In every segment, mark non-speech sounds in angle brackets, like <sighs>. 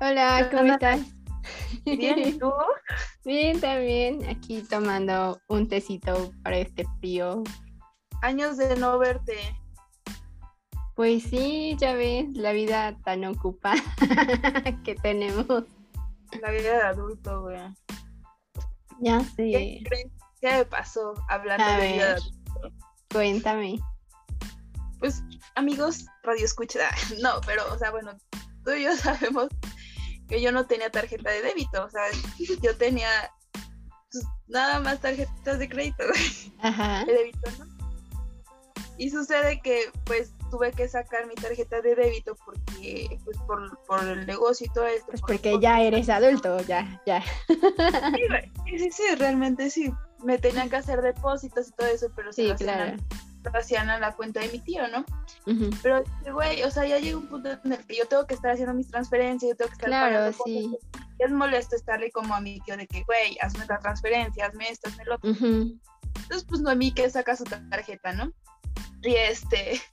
Hola, ¿cómo Hola. estás? <laughs> Bien, ¿y tú? <laughs> Bien, también. Aquí tomando un tecito para este frío. Años de no verte. Pues sí, ya ves, la vida tan ocupada <laughs> que tenemos. La vida de adulto, güey. Ya ¿Qué sé. crees? ¿Qué me pasó hablando A de vida de ver. adulto? Cuéntame. Pues, amigos, radio escucha. No, pero, o sea, bueno, tú y yo sabemos que yo no tenía tarjeta de débito. O sea, <laughs> yo tenía pues, nada más tarjetas de crédito, <laughs> Ajá. de débito, ¿no? Y sucede que, pues, tuve que sacar mi tarjeta de débito porque, pues, por, por el negocio y todo esto. Pues por- porque por- ya eres adulto, ya, ya. Sí. Sí, sí, realmente sí. Me tenían que hacer depósitos y todo eso, pero se Sí, lo hacían, claro. lo hacían a la cuenta de mi tío, ¿no? Ujú. Pero, güey, o sea, ya llega un punto en el que yo tengo que estar haciendo mis transferencias, yo tengo que estar Claro, pagando cosas. sí. Y es molesto estarle como a mi tío de que, güey, hazme la transferencia, hazme esto, hazme lo otro. Ujú. Entonces, pues Noemí que saca su tarjeta, ¿no? Y este. <laughs>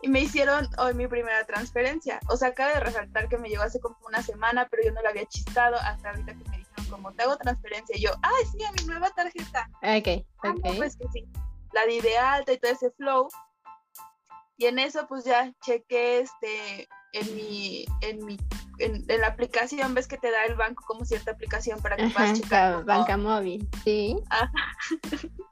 Y me hicieron hoy mi primera transferencia. O sea, acaba de resaltar que me llegó hace como una semana, pero yo no la había chistado hasta ahorita que me dijeron como te hago transferencia. Y yo, ay, sí, a mi nueva tarjeta. Ok, Ah, no, ok. pues que sí. La di de alta y todo ese flow. Y en eso, pues ya chequé este en mi, en mi, en, en la aplicación, ves que te da el banco como cierta aplicación para que Ajá, puedas checar. banca móvil, sí. <laughs>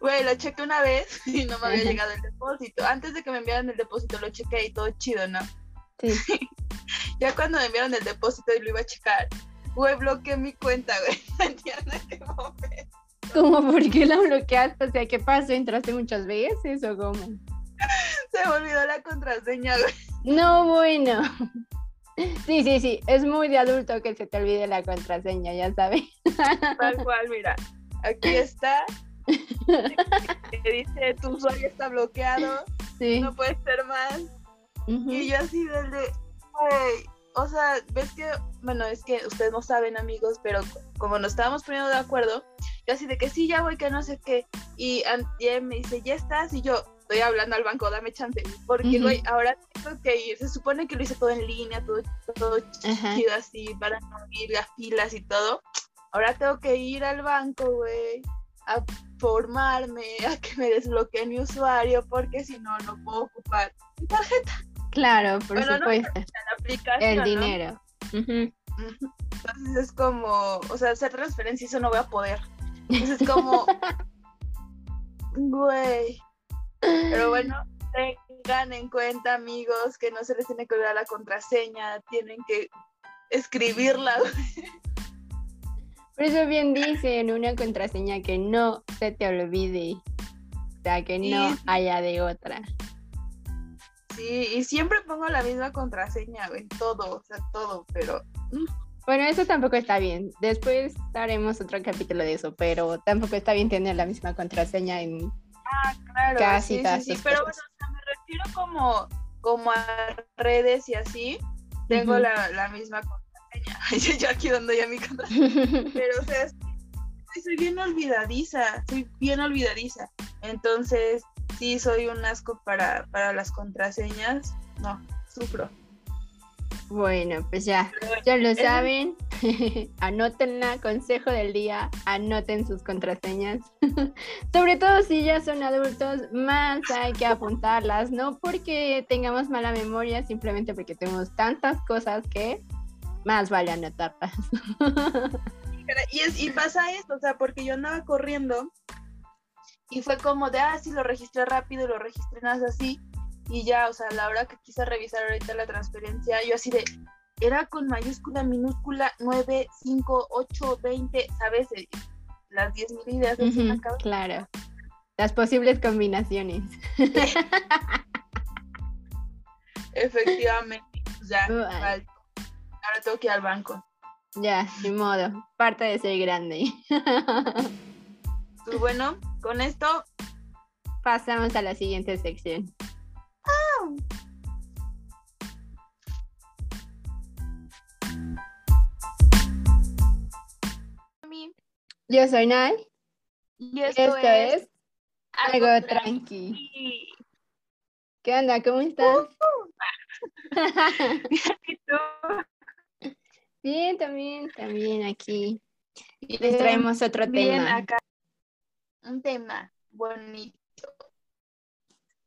Güey, lo chequé una vez <laughs> y no me había Ajá. llegado el depósito. Antes de que me enviaran el depósito lo chequé y todo chido, ¿no? Sí. <laughs> Ya cuando me enviaron el depósito y lo iba a checar, güey, bloqueé mi cuenta, güey. No entiendo en qué momento. ¿Cómo? <laughs> ¿Por qué la bloqueaste? O sea, ¿qué pasó? ¿Entraste muchas veces o cómo? Se me olvidó la contraseña, güey. No, bueno. <laughs> Sí, sí, sí. Es muy de adulto que se te olvide la contraseña, ya sabes. Tal <laughs> cual, mira. Aquí está. Que dice tu usuario está bloqueado, Sí. no puede ser más. Y yo así del de, güey, o sea, ves que, bueno, es que ustedes no saben, amigos, pero como nos estábamos poniendo de acuerdo, yo así de que sí, ya voy, que no sé qué. Y Antier me dice, ya estás, y yo estoy hablando al banco, dame chance. Porque, güey, ahora tengo que ir. Se supone que lo hice todo en línea, todo, todo Ajá. chido así, para no ir las filas y todo. Ahora tengo que ir al banco, güey, a formarme, <laughs> a que me desbloqueen mi usuario, porque si no, no puedo ocupar mi tarjeta. Claro, por Bueno, no, supuesto. la aplicación. El ¿no? dinero. Entonces es como, o sea, hacer transferencia eso no voy a poder. Entonces es como, <laughs> güey. Pero bueno, <laughs> tengan en cuenta, amigos, que no se les tiene que olvidar la contraseña, tienen que escribirla. Por eso bien dicen una contraseña que no se te olvide. O sea, que no haya de otra. Sí, y siempre pongo la misma contraseña, güey, todo, o sea, todo, pero Bueno, eso tampoco está bien. Después haremos otro capítulo de eso, pero tampoco está bien tener la misma contraseña en claro, Casi sí, todas sí, sí, sus pero bueno, o sea, me refiero como, como a redes y así, tengo la, la misma contraseña. <laughs> yo, aquí dando ya mi contraseña. <laughs> Pero, o sea, soy bien olvidadiza, soy bien olvidadiza. Entonces, sí, soy un asco para, para las contraseñas. No, sufro. Bueno, pues ya, ya lo saben. <laughs> Anótenla, consejo del día, anoten sus contraseñas. <laughs> Sobre todo si ya son adultos, más hay que apuntarlas, no porque tengamos mala memoria, simplemente porque tenemos tantas cosas que más vale anotarlas. <laughs> y, es, y pasa esto, o sea, porque yo andaba corriendo y fue como de, ah, sí, lo registré rápido, lo registré nada más así. Y ya, o sea, a la hora que quise revisar ahorita la transferencia, yo así de, era con mayúscula, minúscula, 9, 5, 8, 20, ¿sabes? Las 10 mil ideas Ujú, cabeza. claro. Las posibles combinaciones. Efectivamente, pues ya. Ahora tengo que ir al banco. Ya, ni modo. Parte de ser grande. Pues bueno, con esto, Pasamos a la siguiente sección. mi- Yo soy Nay. y esto, Esto, es, es Algo tranqui. ¿Qué onda? ¿Cómo estás? <laughs> Bien, también, también aquí. Y les traemos otro Bien, tema. acá. Un tema bonito.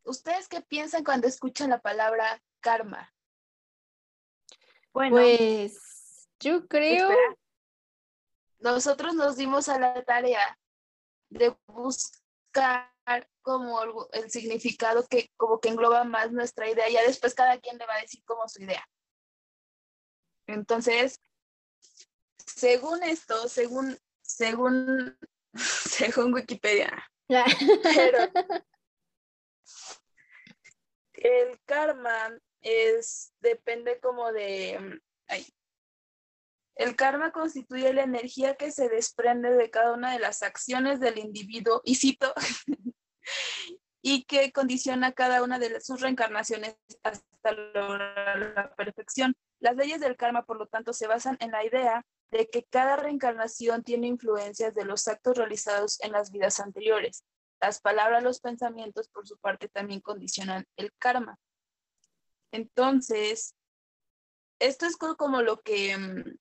¿Ustedes qué piensan cuando escuchan la palabra karma? Bueno, Pues yo creo, espera. nosotros nos dimos a la tarea de buscar como el significado que como que engloba más nuestra idea. Ya después cada quien le va a decir como su idea. Entonces, según esto, según, según, <laughs> según Wikipedia, <laughs> pero el karma es, depende como de, ay. el karma constituye la energía que se desprende de cada una de las acciones del individuo, y cito, <laughs> y que condiciona cada una de sus reencarnaciones hasta lograr la perfección. Las leyes del karma, por lo tanto, se basan en la idea de que cada reencarnación tiene influencias de los actos realizados en las vidas anteriores. Las palabras, los pensamientos, por su parte, también condicionan el karma. Entonces, esto es co- como lo que mm,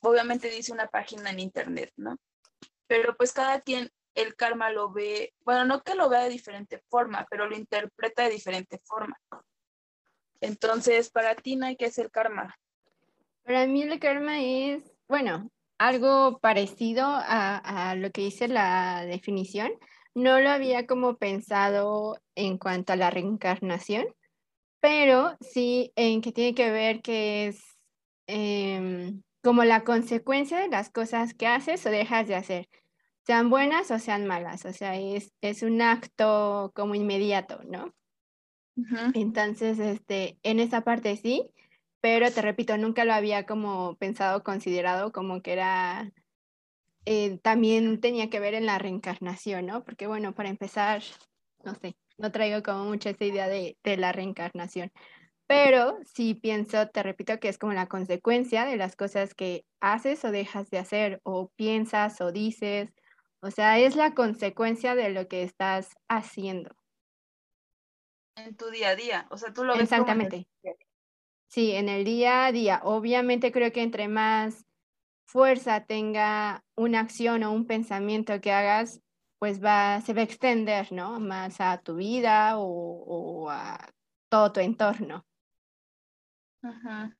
obviamente dice una página en internet, ¿no? Pero pues cada quien el karma lo ve, bueno, no que lo vea de diferente forma, pero lo interpreta de diferente forma. Entonces, para ti, que es el karma. Para mí el karma es, bueno, algo parecido a, a lo que dice la definición. No lo había como pensado en cuanto a la reencarnación, pero sí en que tiene que ver que es em, como la consecuencia de las cosas que haces o dejas de hacer, sean buenas o sean malas. O sea, es, es un acto como inmediato, ¿no? Entonces, este, en esa parte sí, pero te repito, nunca lo había como pensado, considerado como que era, eh, también tenía que ver en la reencarnación, ¿no? Porque bueno, para empezar, no sé, no traigo como mucha esa idea de, de la reencarnación, pero sí pienso, te repito, que es como la consecuencia de las cosas que haces o dejas de hacer, o piensas o dices, o sea, es la consecuencia de lo que estás haciendo. En tu día a día, o sea, tú lo ves como Exactamente. Sí, en el día a día. Obviamente creo que entre más fuerza tenga una acción o un pensamiento que hagas, pues va, se va a extender, ¿no? Más a tu vida o, o a todo tu entorno. Ujú.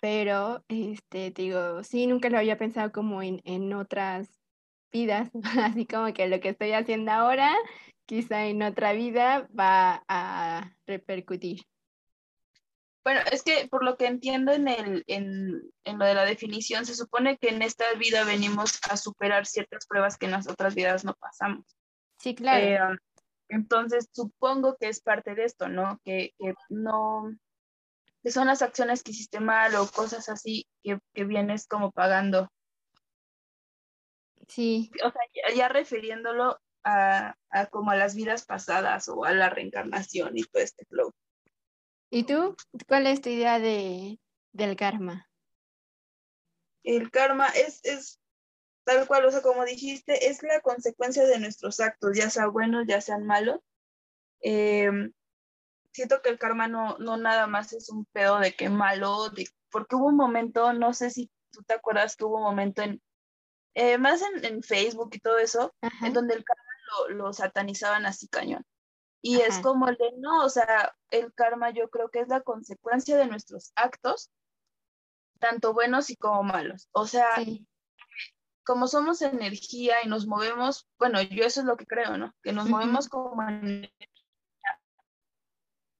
Pero, este, te digo, sí, nunca lo había pensado como en, en otras vidas, <laughs> así como que lo que estoy haciendo ahora, quizá en otra vida va a repercutir. Bueno, es que por lo que entiendo en, el, en, en lo de la definición, se supone que en esta vida venimos a superar ciertas pruebas que en las otras vidas no pasamos. Sí, claro. Eh, entonces, supongo que es parte de esto, ¿no? Que, que no, que son las acciones que hiciste mal o cosas así que, que vienes como pagando. Sí. O sea, ya, ya refiriéndolo a, a como a las vidas pasadas o a la reencarnación y todo este flow. ¿Y tú? ¿Cuál es tu idea de, del karma? El karma es, es tal cual, o sea, como dijiste, es la consecuencia de nuestros actos, ya sean buenos, ya sean malos. Eh, siento que el karma no, no nada más es un pedo de que malo, de, porque hubo un momento, no sé si tú te acuerdas que hubo un momento en, eh, más en, en, Facebook y todo eso, Ajá. en donde el karma lo, lo satanizaban así cañón. Y es como el de, no, o sea, el karma yo creo que es la consecuencia de nuestros actos, tanto buenos y como malos. O sea, Sí. como somos energía y nos movemos, bueno, yo eso es lo que creo, ¿no? Que nos movemos como energía.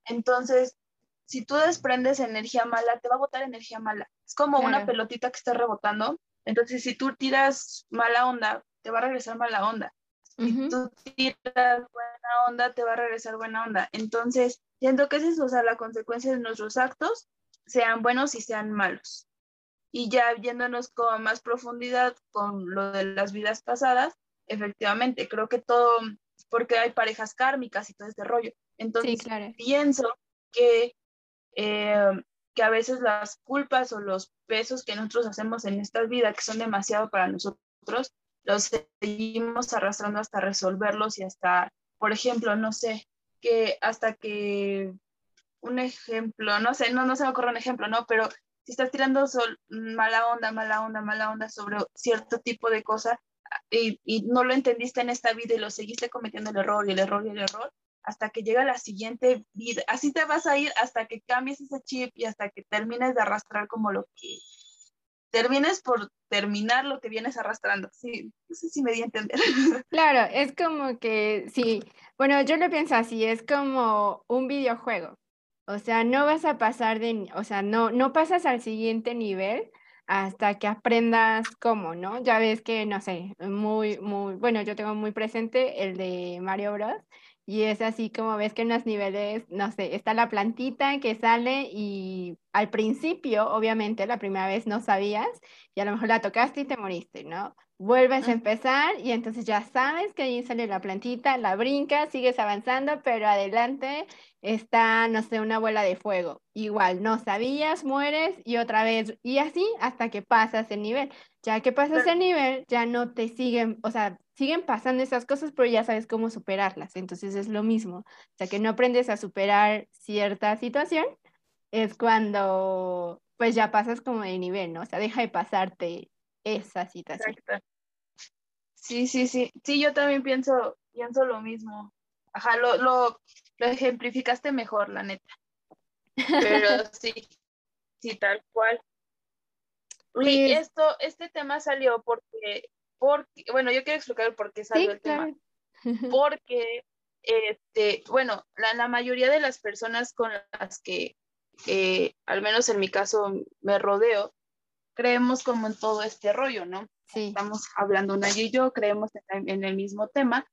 Entonces, si tú desprendes energía mala, te va a botar energía mala. Es como una pelotita que está rebotando. Entonces, si tú tiras mala onda, te va a regresar mala onda. Si Ujú. tú tiras buena onda, te va a regresar buena onda. Entonces, siento que es eso, o sea, la consecuencia de nuestros actos, sean buenos y sean malos. Y ya yéndonos con más profundidad con lo de las vidas pasadas, efectivamente, creo que todo, porque hay parejas kármicas y todo este rollo. Sí, Entonces, claro. pienso que, eh, que a veces las culpas o los pesos que nosotros hacemos en esta vida, que son demasiado para nosotros, los seguimos arrastrando hasta resolverlos y hasta, por ejemplo, no sé, que hasta que un ejemplo, no sé, no, no se me ocurre un ejemplo, ¿no? Pero si estás tirando sol, mala onda, mala onda, mala onda sobre cierto tipo de cosa y, y, no lo entendiste en esta vida y lo seguiste cometiendo el error y el error y el error, hasta que llega la siguiente vida. Así te vas a ir hasta que cambies ese chip y hasta que termines de arrastrar como lo que termines por terminar lo que vienes arrastrando. Sí, no sé si me di a entender. <laughs> Claro, es como que, sí, bueno, yo lo pienso así, es como un videojuego. O sea, no vas a pasar de, o sea, no, no pasas al siguiente nivel hasta que aprendas cómo, ¿no? Ya ves que, no sé, muy, muy, bueno, yo tengo muy presente el de Mario Bros. Y es así como ves que en los niveles, no sé, está la plantita que sale y al principio, obviamente, la primera vez no sabías y a lo mejor la tocaste y te moriste, ¿no? Vuelves a empezar y entonces ya sabes que ahí sale la plantita, la brincas, sigues avanzando, pero adelante está, no sé, una bola de fuego. Igual, no sabías, mueres y otra vez, y así hasta que pasas el nivel. Ya que pasas el nivel, ya no te siguen, o sea, siguen pasando esas cosas, pero ya sabes cómo superarlas. Entonces es lo mismo. O sea, que no aprendes a superar cierta situación, es cuando pues ya pasas como de nivel, ¿no? O sea, deja de pasarte esa situación. Sí, sí, sí. Sí, yo también pienso, pienso lo mismo. Ajá, lo, lo, lo ejemplificaste mejor, la neta. Pero <laughs> sí, sí, tal cual. Y pues esto, este tema salió porque, porque, bueno, yo quiero explicar por qué salió el tema. <laughs> Porque, este, bueno, la, la, mayoría de las personas con las que, eh, al menos en mi caso, me rodeo, creemos como en todo este rollo, ¿no? Sí. Estamos hablando una y yo, creemos en, en el mismo tema,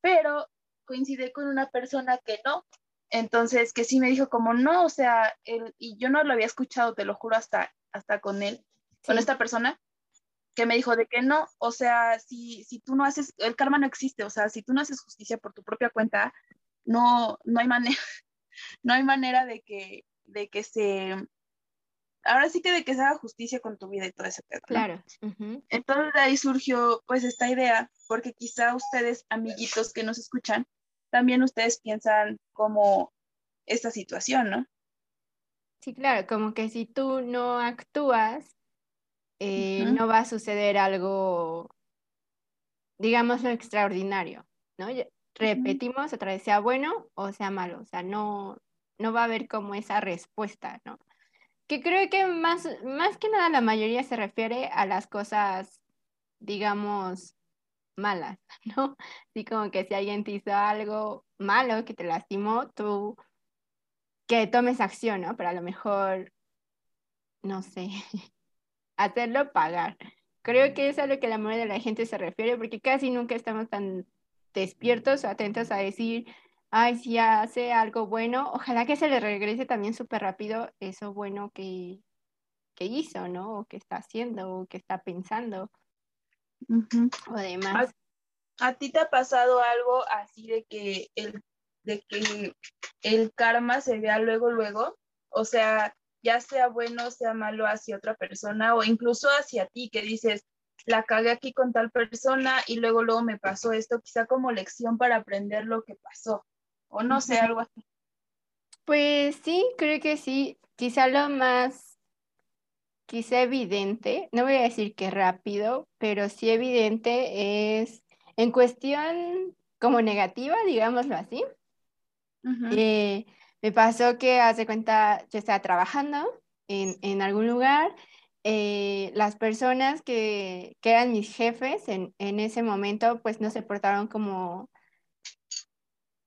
pero coincidí con una persona que no, entonces, que sí me dijo como, no, o sea, él, y yo no lo había escuchado, te lo juro, hasta, hasta con él, con esta persona, que me dijo de que no, o sea, si, si tú no haces, el karma no existe, o sea, si tú no haces justicia por tu propia cuenta, no, no hay manera, <laughs> no hay manera de que, de que se, ahora sí que de que se haga justicia con tu vida y todo ese pedo. Claro. Entonces de ahí surgió pues esta idea, porque quizá ustedes, amiguitos que nos escuchan, también ustedes piensan como esta situación, ¿no? Sí, claro, como que si tú no actúas, eh, no va a suceder algo, digamos, extraordinario, ¿no? Repetimos otra vez, sea bueno o sea malo, o sea, no, no va a haber como esa respuesta, ¿no? Que creo que más, más que nada la mayoría se refiere a las cosas, digamos, malas, <laughs> ¿no? Así como que si alguien te hizo algo malo, que te lastimó, tú que tomes acción, ¿no? Pero a lo mejor, no sé, <laughs> hacerlo pagar. Creo que es a lo que la mayoría de la gente se refiere, porque casi nunca estamos tan despiertos o atentos a decir, ay, si hace algo bueno, ojalá que se le regrese también súper rápido eso bueno que, que hizo, ¿no? O que está haciendo, o que está pensando. O demás. ¿A, ti te ha pasado algo así de que el, de que el karma se vea luego, luego? O sea, ya sea bueno o sea malo hacia otra persona o incluso hacia ti, que dices, la cagué aquí con tal persona y luego luego me pasó esto, quizá como lección para aprender lo que pasó, o no sé, algo así. Pues sí, creo que sí, quizá lo más quizá evidente, no voy a decir que rápido, pero sí evidente es en cuestión como negativa, digámoslo así. Eh, me pasó que, hace cuenta, yo estaba trabajando en, en algún lugar, eh, las personas que, que, eran mis jefes en, en ese momento, pues no se portaron como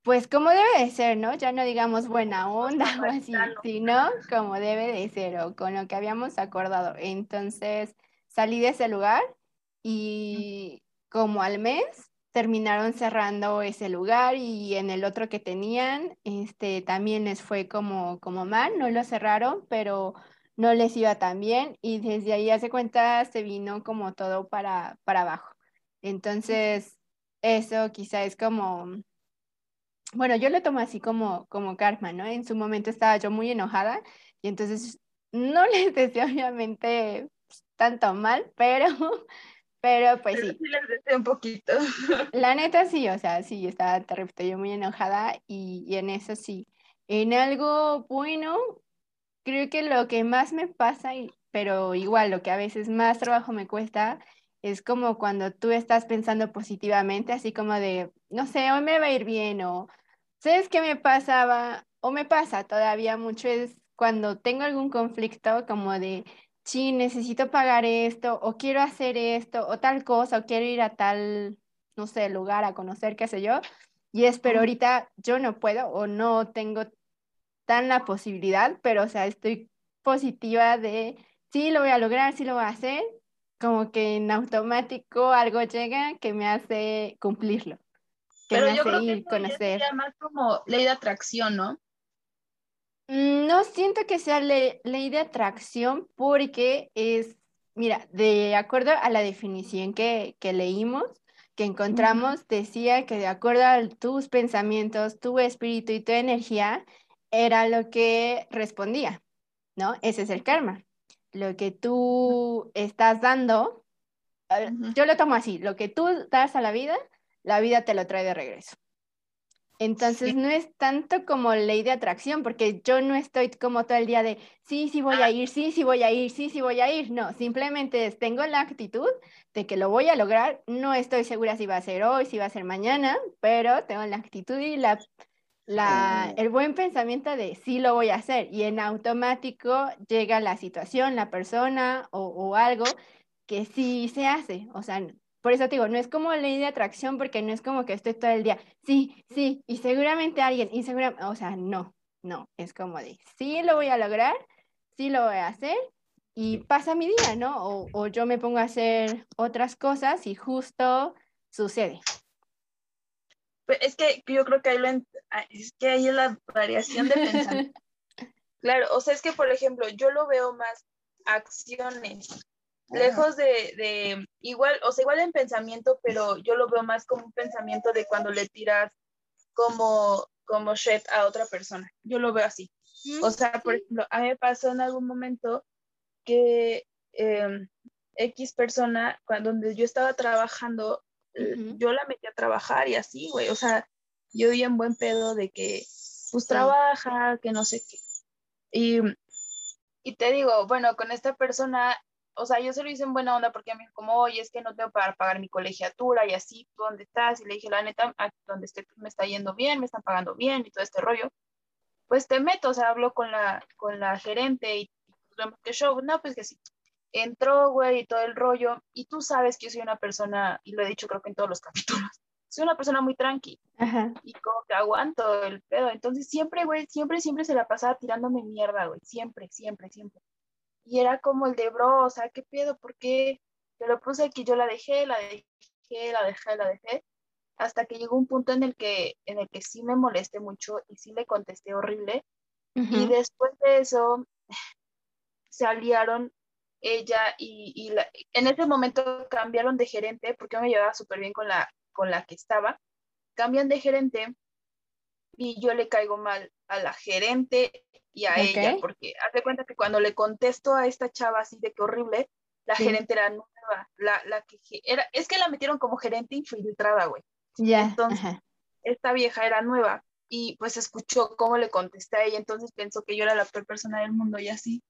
pues como debe de ser, ¿no? Ya no digamos buena onda <laughs> <laughs> o así, sino como debe de ser o con lo que habíamos acordado. Entonces salí de ese lugar y como al mes terminaron cerrando ese lugar y en el otro que tenían, este, también les fue como, como mal, no lo cerraron, pero no les iba tan bien y desde ahí hace cuenta se vino como todo para, para abajo. Entonces, eso quizá es como bueno, yo lo tomo así como, como karma, ¿no? En su momento estaba yo muy enojada y entonces no <laughs> les decía obviamente tanto mal, pero, <laughs> pero pues sí. Sí les decía un poquito. <laughs> La neta sí, o sea, sí, estaba, te repito, yo muy enojada y, y en eso sí. En algo bueno, creo que lo que más me pasa, pero igual lo que a veces más trabajo me cuesta, es como cuando tú estás pensando positivamente, así como de, no sé, hoy me va a ir bien o, ¿sabes qué me pasaba? O me pasa todavía mucho, es cuando tengo algún conflicto como de, sí, necesito pagar esto o quiero hacer esto o tal cosa o quiero ir a tal, no sé, lugar a conocer, qué sé yo. Y es, pero ahorita yo no puedo o no tengo tan la posibilidad, pero o sea, estoy positiva de, sí, lo voy a lograr, sí lo voy a hacer, como que en automático algo llega que me hace cumplirlo. Que Pero me yo hace creo ir, que conocer. más como ley de atracción, ¿no? Mm, no siento que sea ley de atracción porque es, mira, de acuerdo a la definición que, que leímos, que encontramos, decía que de acuerdo a tus pensamientos, tu espíritu y tu energía, era lo que respondía, ¿no? Ese es el karma lo que tú estás dando, yo lo tomo así, lo que tú das a la vida, la vida te lo trae de regreso. Entonces no es tanto como ley de atracción, porque yo no estoy como todo el día de, sí, sí voy a ir, sí, sí voy a ir, sí, sí voy a ir. No, simplemente tengo la actitud de que lo voy a lograr. No estoy segura si va a ser hoy, si va a ser mañana, pero tengo la actitud y la la, el buen pensamiento de sí lo voy a hacer y en automático llega la situación, la persona o, o, algo que sí se hace. O sea, por eso te digo, no es como ley de atracción porque no es como que estoy todo el día, sí, sí, y seguramente alguien, y seguramente, o sea, no, no, es como de sí lo voy a lograr, sí lo voy a hacer y pasa mi día, ¿no? O, o yo me pongo a hacer otras cosas y justo sucede. Pues, es que yo creo que ahí, lo ah, es que ahí es la variación de pensamiento. <laughs> claro, o sea, es que, por ejemplo, yo lo veo más acciones, lejos de, de, igual, o sea, igual en pensamiento, pero yo lo veo más como un pensamiento de cuando le tiras como, como shit a otra persona. Yo lo veo así. O sea, por ejemplo, a mí me pasó en algún momento que em, X persona, cuando donde yo estaba trabajando, yo la metí a trabajar y así, güey, o sea, yo di en buen pedo de que, pues trabaja, que no sé qué. Y, y te digo, bueno, con esta persona, o sea, yo se lo hice en buena onda porque a mí como, oye, es que no tengo para pagar mi colegiatura y así, ¿tú dónde estás? Y le dije, la neta, aquí donde estoy pues, me está yendo bien, me están pagando bien y todo este rollo. Pues te meto, o sea, hablo con la, con la gerente y, pues, ¿qué show? No, pues que sí entró, güey, y todo el rollo, y tú sabes que yo soy una persona, y lo he dicho creo que en todos los <laughs> capítulos, soy una persona muy tranqui, y como que aguanto el pedo, entonces siempre, güey, siempre, siempre se la pasaba tirándome mierda, güey, siempre, siempre, siempre. Y era como el de, bro, o sea, ¿qué pedo? ¿Por qué? Te lo puse aquí, yo la dejé, la dejé, la dejé, la dejé, hasta que llegó un punto en el que, en el que sí me molesté mucho y sí le contesté horrible. Y después de eso, <sighs> se aliaron ella y, en ese momento cambiaron de gerente porque me llevaba súper bien con la, con la que estaba. Cambian de gerente y yo le caigo mal a la gerente y a ella porque hace cuenta que cuando le contesto a esta chava así de que horrible, la gerente era nueva, la, la que era, es que la metieron como gerente infiltrada, güey. Ya. Entonces, esta vieja era nueva y pues escuchó cómo le contesté a ella, entonces pensó que yo era la peor persona del mundo y así.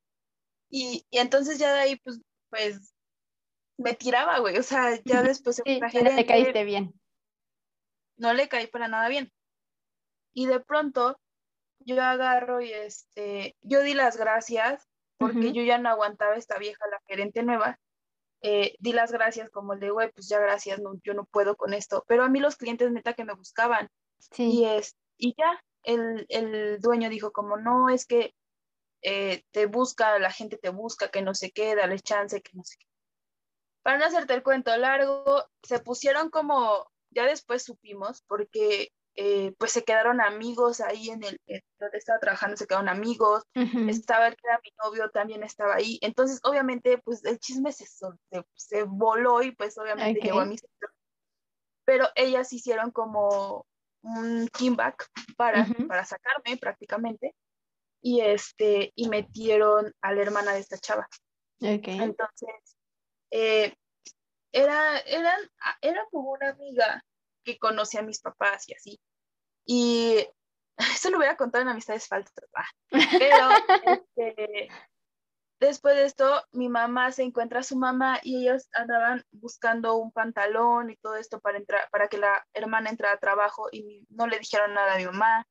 Y, entonces ya de ahí, pues, pues, me tiraba, güey. O sea, ya <laughs> después... Sí, no le caíste bien. No le caí para nada bien. Y de pronto yo agarro y este, yo di las gracias porque yo ya no aguantaba esta vieja, la gerente nueva. Eh, di las gracias como el de, güey, pues ya gracias, no, yo no puedo con esto. Pero a mí los clientes neta que me buscaban. Sí. Y, es, y ya, el, el dueño dijo como, no, es que eh, te busca, la gente te busca, que no se qué, dale chance, que no sé qué. Para no hacerte el cuento largo, se pusieron como, ya después supimos, porque eh, pues se quedaron amigos ahí en el donde estaba trabajando, se quedaron amigos, estaba el que era mi novio, también estaba ahí, entonces obviamente pues el chisme se, se, voló y pues obviamente llegó a mi pero ellas hicieron como un comeback para, para sacarme prácticamente y este y metieron a la hermana de esta chava. Entonces, eh, era, eran, era como una amiga que conocía a mis papás y así. Y <laughs> eso lo voy a contar en amistades falsas, ah, pero <laughs> este, después de esto mi mamá se encuentra a su mamá y ellos andaban buscando un pantalón y todo esto para entrar, para que la hermana entrara a trabajo y no le dijeron nada a mi mamá.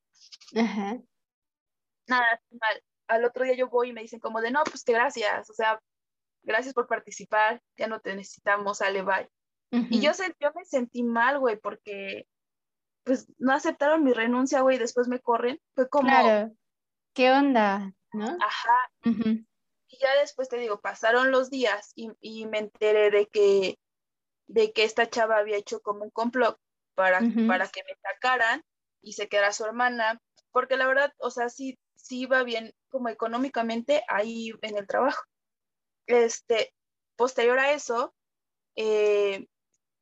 Nada, mal. Al otro día yo voy y me dicen como de, no, pues que gracias, o sea, gracias por participar, ya no te necesitamos, sale, bye. Y yo, yo me sentí mal, güey, porque pues no aceptaron mi renuncia, güey, después me corren. Fue como... Claro. ¿Qué onda? ¿No? Ajá. Y ya después te digo, pasaron los días y, y, me enteré de que, de que esta chava había hecho como un complot para, para que me sacaran y se quedara su hermana, porque la verdad, o sea, sí, sí iba bien como económicamente ahí en el trabajo. Este, posterior a eso, eh,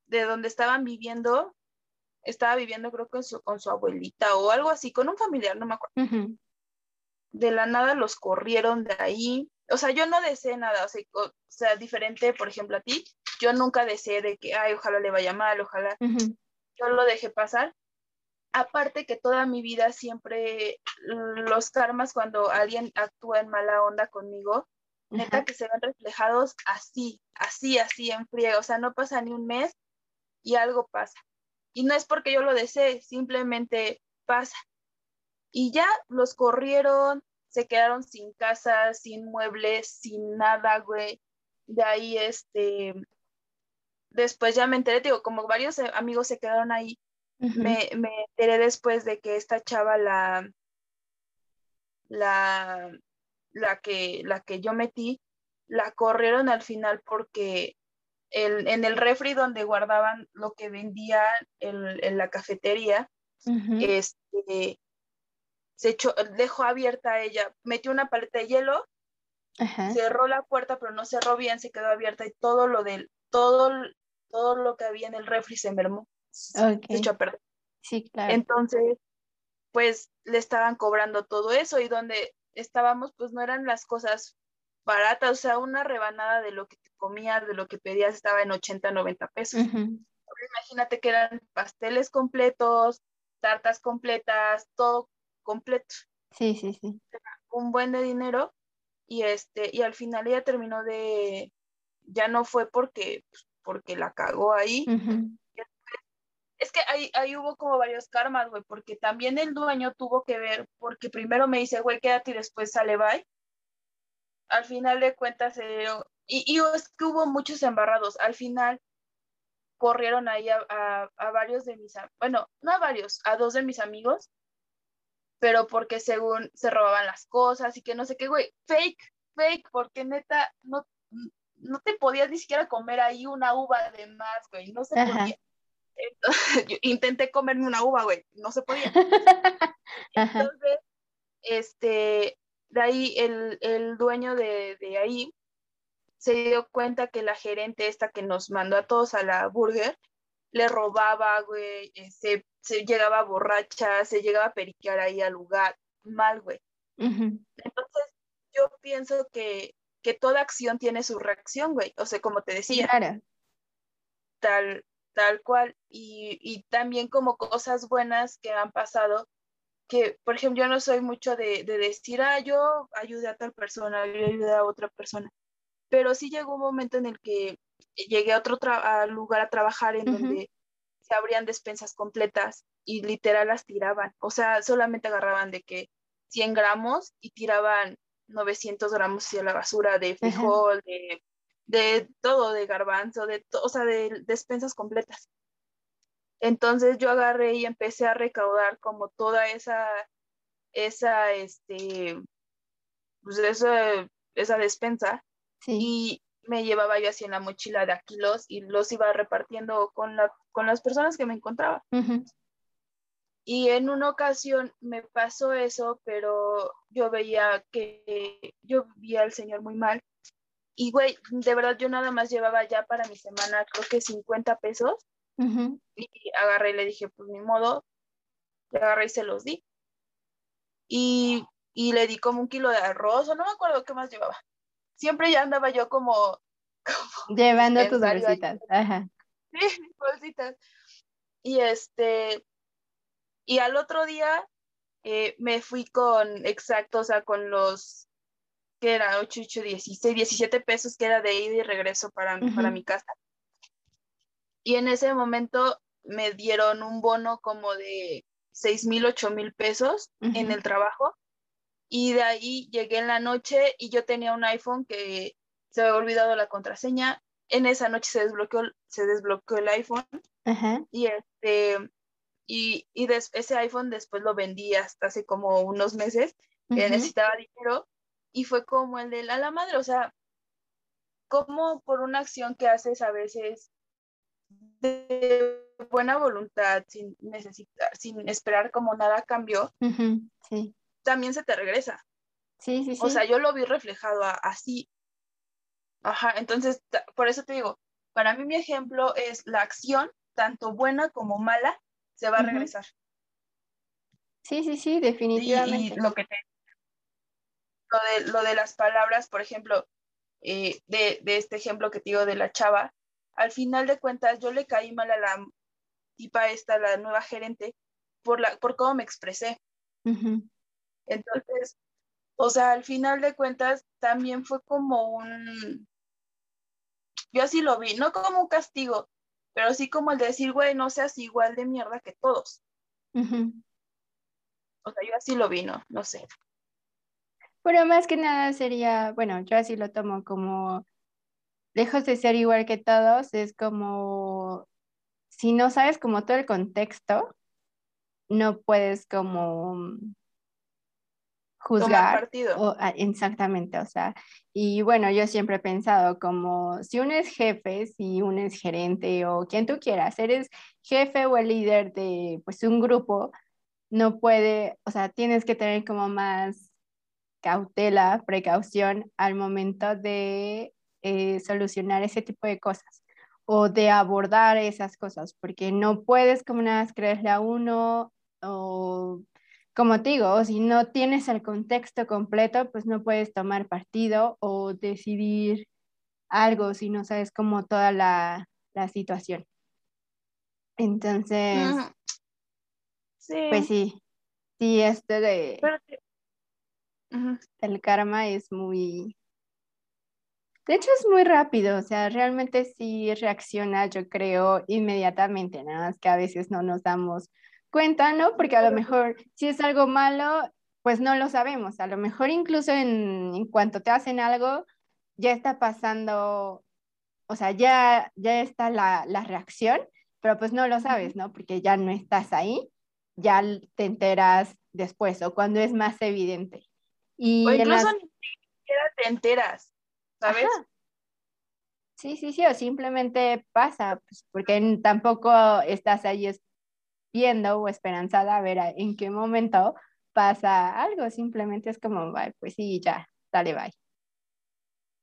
de donde estaban viviendo, estaba viviendo creo que con su, con su abuelita o algo así, con un familiar, no me acuerdo. De la nada los corrieron de ahí. O sea, yo no deseé nada, o sea, diferente, por ejemplo, a ti, yo nunca deseé de que, ay, ojalá le vaya mal, ojalá. Yo lo dejé pasar. Aparte que toda mi vida siempre los karmas cuando alguien actúa en mala onda conmigo, neta que se ven reflejados así, así, así en frío. O sea, no pasa ni un mes y algo pasa. Y no es porque yo lo desee, simplemente pasa. Y ya los corrieron, se quedaron sin casa, sin muebles, sin nada, güey. De ahí, este, después ya me enteré, digo, como varios eh, amigos se quedaron ahí, me, me, enteré después de que esta chava, la, la, la que, la que yo metí, la corrieron al final porque en el refri donde guardaban lo que vendía en, la cafetería, este, se echó, dejó abierta ella, metió una paleta de hielo, cerró la puerta, pero no cerró bien, se quedó abierta y todo lo del, todo, todo lo que había en el refri se mermó, a perder. Sí, claro. Entonces, pues le estaban cobrando todo eso y donde estábamos, pues no eran las cosas baratas, o sea, una rebanada de lo que comías, de lo que pedías, estaba en 80, 90 pesos. Imagínate que eran pasteles completos, tartas completas, todo completo. Sí, sí, sí. Un buen de dinero y este y al final ella terminó de ya no fue porque pues, porque la cagó ahí. Es que ahí, ahí hubo como varios karmas, güey, porque también el dueño tuvo que ver, porque primero me dice, güey, quédate y después sale bye. Al final de cuentas, eh, y, es que hubo muchos embarrados. Al final corrieron ahí a, varios de mis, bueno, no a varios, a dos de mis amigos, pero porque según se robaban las cosas y que no sé qué, güey, fake, fake, porque neta, no, no te podías ni siquiera comer ahí una uva de más, güey, no <laughs> intenté comerme una uva, güey, no se podía. <laughs> Entonces, este, de ahí el, el dueño de, de, ahí se dio cuenta que la gerente esta que nos mandó a todos a la burger, le robaba, güey, eh, se, se, llegaba borracha, se llegaba a periquear ahí al lugar, mal, güey. Entonces, yo pienso que, que toda acción tiene su reacción, güey, o sea, como te decía. Tal, tal cual, y, y también como cosas buenas que han pasado, que, por ejemplo, yo no soy mucho de, de decir, ah, yo ayudé a tal persona, yo ayudé a otra persona pero sí llegó un momento en el que llegué a otro lugar a trabajar en donde se abrían despensas completas y literal las tiraban. O sea, solamente agarraban de que 100 gramos y tiraban 900 gramos hacia la basura de frijol, de, de, todo, de garbanzo, de o sea, de despensas completas. Entonces yo agarré y empecé a recaudar como toda esa, esa, este, pues esa, esa despensa y me llevaba yo así en la mochila de kilos y los iba repartiendo con, la, con las personas que me encontraba. Y en una ocasión me pasó eso, pero yo veía que yo vi al señor muy mal. Y, güey, de verdad yo nada más llevaba ya para mi semana, creo que 50 pesos. Y agarré y le dije, pues ni modo. Le agarré y se los di. Y, y le di como un kilo de arroz, o no me acuerdo qué más llevaba siempre ya andaba yo como... <laughs> Llevando tus bolsitas. Ajá. Sí, <laughs> bolsitas. Y este, y al otro día eh, me fui con exacto, o sea, con los que era 8, 8, 16, 17 pesos que era de ida y regreso para, para mi casa. Y en ese momento me dieron un bono como de 6 mil, 8 mil pesos en el trabajo. Y de ahí llegué en la noche y yo tenía un iPhone que se había olvidado la contraseña. En esa noche se desbloqueó, se desbloqueó el iPhone. Y este y, y ese iPhone después lo vendí hasta hace como unos meses que necesitaba dinero y fue como el de la, madre, o sea, como por una acción que haces a veces de buena voluntad, sin necesitar, sin esperar como nada cambió, sí. también se te regresa. Sí, sí, sí. O sea, yo lo vi reflejado así. Ajá, entonces, por eso te digo, para mí mi ejemplo es la acción, tanto buena como mala, se va a regresar. Sí, sí, sí, definitivamente. Y, lo que te, lo de, lo de las palabras, por ejemplo, eh, de, de, este ejemplo que te digo de la chava, al final de cuentas yo le caí mal a la tipa esta, la nueva gerente, por, la, por cómo me expresé. Entonces, o sea, al final de cuentas también fue como un, yo así lo vi, no como un castigo, pero sí como el de decir, güey, no seas igual de mierda que todos. O sea, yo así lo vi, ¿no? No sé. Pero más que nada sería, bueno, yo así lo tomo como, lejos de ser igual que todos, es como, si no sabes como todo el contexto, no puedes como juzgar. partido. Ah, exactamente, o sea, y bueno, yo siempre he pensado como si uno es jefe, si uno es gerente o quien tú quieras, eres jefe o el líder de pues un grupo, no puede, o sea, tienes que tener como más cautela, precaución al momento de eh, solucionar ese tipo de cosas o de abordar esas cosas, porque no puedes como nada creerle a uno o como te digo, si no tienes el contexto completo, pues no puedes tomar partido o decidir algo si no sabes como toda la, situación. Entonces, pues sí, sí, esto de el karma es muy, de hecho es muy rápido, o sea, realmente sí reacciona, yo creo, inmediatamente, nada más que a veces no nos damos cuenta, ¿no? Porque a lo mejor si es algo malo, pues no lo sabemos. A lo mejor incluso en, cuanto te hacen algo, ya está pasando, o sea, ya, ya está la, reacción, pero pues no lo sabes, ¿no? Porque ya no estás ahí, ya te enteras después o cuando es más evidente. Y o incluso ni siquiera te enteras, ¿sabes? Sí, sí, sí, o simplemente pasa, pues, porque tampoco estás ahí viendo o esperanzada a ver en qué momento pasa algo, simplemente es como, pues sí, ya, dale, bye.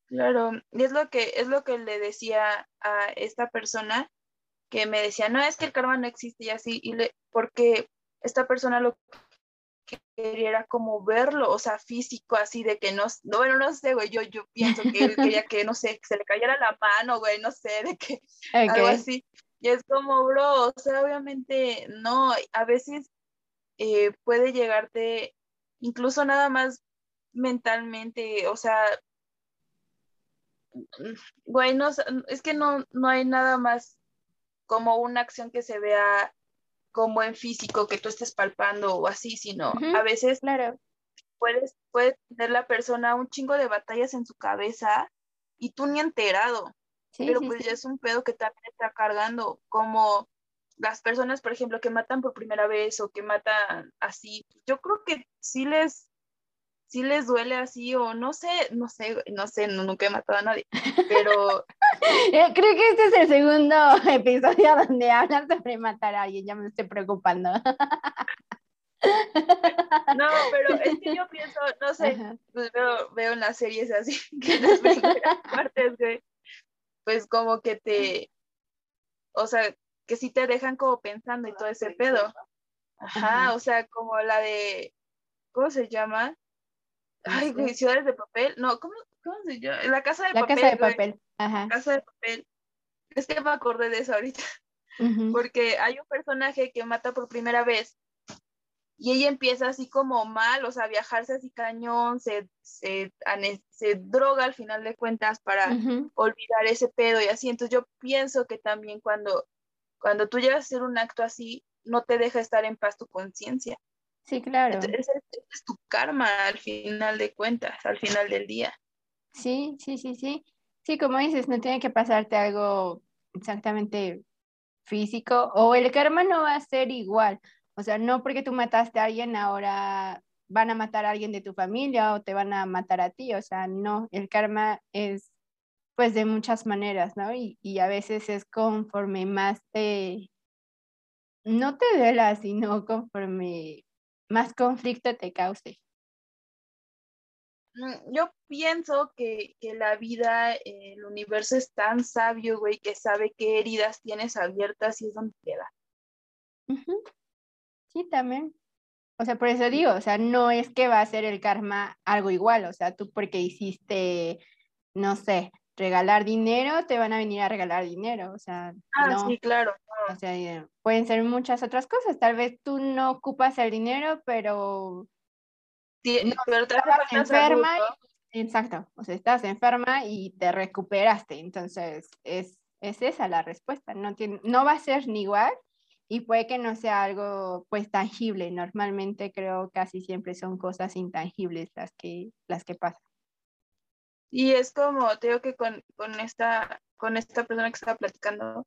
Claro, y es lo que es lo que le decía a esta persona que me decía, no es que el karma no existe y así, y le, porque esta persona lo quería era como verlo, o sea, físico, así de que no, no bueno, no sé, güey, yo, yo pienso que él quería que, no sé, que se le cayera la mano, güey, no sé, de que <laughs> algo así. Y es como, bro, o sea, obviamente no, a veces eh, puede llegarte incluso nada más mentalmente, o sea, güey, no, es que no, no hay nada más como una acción que se vea como en físico, que tú estés palpando o así, sino a veces claro. puedes, puede tener la persona un chingo de batallas en su cabeza y tú ni enterado pero pues ya es un pedo que también está cargando, como las personas, por ejemplo, que matan por primera vez o que matan así, yo creo que sí les, sí les duele así o no sé, no sé, no sé, nunca he matado a nadie, pero... <laughs> Eh, creo que este es el segundo <laughs> episodio donde hablan sobre matar a alguien, ya me estoy preocupando. <laughs> No, pero es que yo pienso, no sé, pues veo, veo en las series así, que las primeras partes, güey, pues como que te, o sea, que sí te dejan como pensando y todo ese pedo. Ajá, o sea, como la de, ¿cómo se llama? Ay, güey, ciudades de papel. No, ¿cómo, cómo se llama? La casa de la papel. Casa de papel. Ajá. Casa de papel. Es que me acordé de eso ahorita. Porque hay un personaje que mata por primera vez y ella empieza así como mal, o sea, viajarse así cañón, se, se, se droga al final de cuentas para olvidar ese pedo y así. Entonces yo pienso que también cuando, cuando tú llegas a hacer un acto así, no te deja estar en paz tu conciencia. Sí, claro. Es, es, tu karma al final de cuentas, al final del día. Sí, sí, sí, sí. Sí, como dices, no tiene que pasarte algo exactamente físico o el karma no va a ser igual. O sea, no porque tú mataste a alguien, ahora van a matar a alguien de tu familia o te van a matar a ti. O sea, no, el karma es pues de muchas maneras, ¿no? Y, y a veces es conforme más te, no te duela, sino conforme más conflicto te cause. Mm, yo pienso que, que la vida, el universo es tan sabio, güey, que sabe qué heridas tienes abiertas y es donde te da. Sí, también. O sea, por eso digo, o sea, no es que va a ser el karma algo igual, o sea, tú porque hiciste, no sé, regalar dinero, te van a venir a regalar dinero, o sea, ah, sí, claro. O sea, eh, pueden ser muchas otras cosas, tal vez tú no ocupas el dinero, pero... Sí, no, pero te estás enferma, exacto, o sea, estás enferma y te recuperaste, entonces es, es esa la respuesta, no, tiene, no va a ser ni igual, y puede que no sea algo pues tangible. Normalmente creo casi siempre son cosas intangibles las que, las que pasan. Y es como, te digo que con, esta, con esta persona que estaba platicando,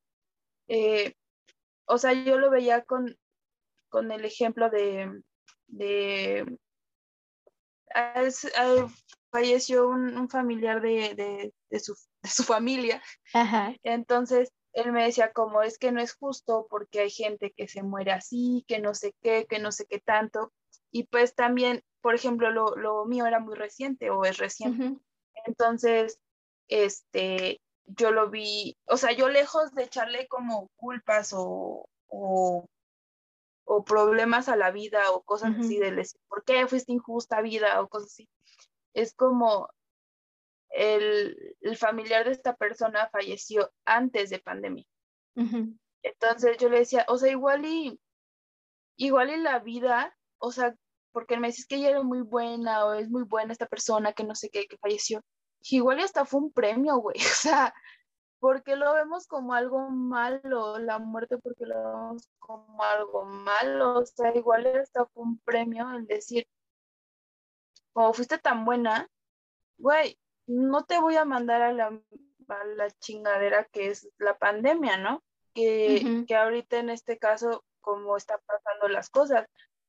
eh, o sea, yo lo veía con, con el ejemplo de, de falleció un, familiar de, de, su, de, su, familia. Ajá. Entonces, él me decía como es que no es justo porque hay gente que se muere así, que no sé qué, que no sé qué tanto. Y pues también, por ejemplo, lo, lo mío era muy reciente o es reciente. Entonces, este, yo lo vi, o sea, yo lejos de echarle como culpas o, o, problemas a la vida o cosas así de decir, ¿por qué fuiste injusta vida o cosas así? Es como, el, familiar de esta persona falleció antes de pandemia. Entonces yo le decía, o sea, igual y, igual y la vida, o sea, porque me dices que ella era muy buena o es muy buena esta persona que no sé qué, que falleció. Igual y hasta fue un premio, güey. <laughs> O sea, porque lo vemos como algo malo, la muerte porque lo vemos como algo malo. O sea, igual hasta fue un premio el decir, como fuiste tan buena, güey, no te voy a mandar a la, la chingadera que es la pandemia, ¿no? Que, que ahorita en este caso, como están pasando las cosas,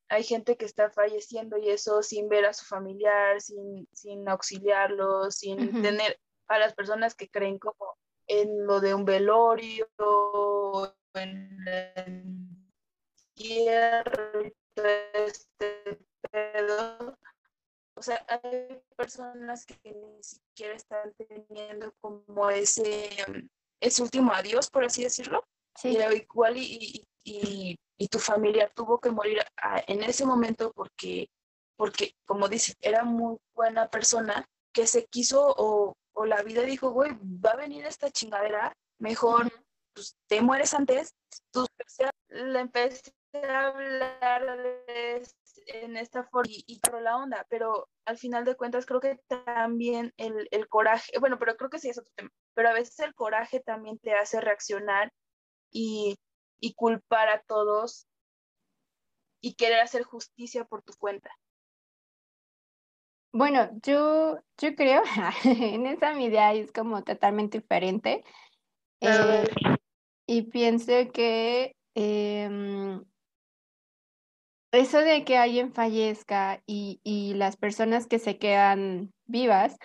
hay gente que está falleciendo y eso sin ver a su familiar, sin, sin auxiliarlo, sin tener a las personas que creen como en lo de un velorio, en el este pedo, o sea, hay personas que ni siquiera están teniendo como ese, ese último adiós, por así decirlo. Sí. Y igual y, y, y, tu familia tuvo que morir en ese momento porque, porque, como dice, era muy buena persona que se quiso o, o la vida dijo, güey, va a venir esta chingadera, mejor pues, te mueres antes. Tú le empecé a hablar de en esta forma y, y la onda, pero al final de cuentas creo que también el, el, coraje, bueno, pero creo que sí es otro tema, pero a veces el coraje también te hace reaccionar y, y culpar a todos y querer hacer justicia por tu cuenta. Bueno, yo, yo creo, <laughs> en esa mi idea es como totalmente diferente. Eh, y pienso que eh, eso de que alguien fallezca y, las personas que se quedan vivas